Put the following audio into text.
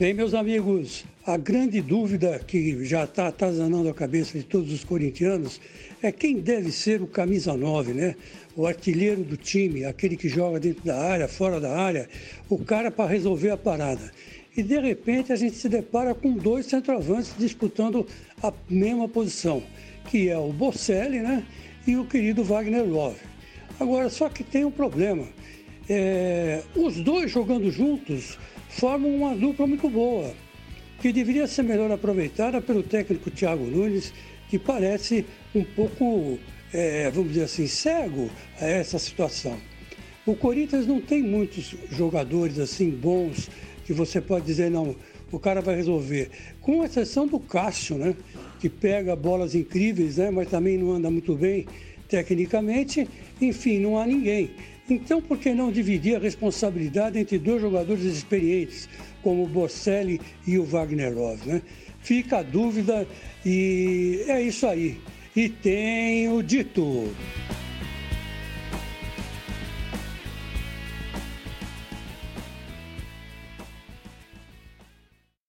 Bem, meus amigos, a grande dúvida que já está atazanando a cabeça de todos os corintianos é quem deve ser o camisa 9, né? O artilheiro do time, aquele que joga dentro da área, fora da área, o cara para resolver a parada. E de repente a gente se depara com dois centroavantes disputando a mesma posição, que é o Bocelli, né? E o querido Wagner Love. Agora, só que tem um problema. É, os dois jogando juntos formam uma dupla muito boa, que deveria ser melhor aproveitada pelo técnico Thiago Nunes, que parece um pouco, é, vamos dizer assim, cego a essa situação. O Corinthians não tem muitos jogadores assim bons que você pode dizer, não, o cara vai resolver. Com exceção do Cássio, né? Que pega bolas incríveis, né? Mas também não anda muito bem tecnicamente. Enfim, não há ninguém. Então, por que não dividir a responsabilidade entre dois jogadores experientes, como o Bocelli e o Wagner Love, né? Fica a dúvida e é isso aí. E tenho dito.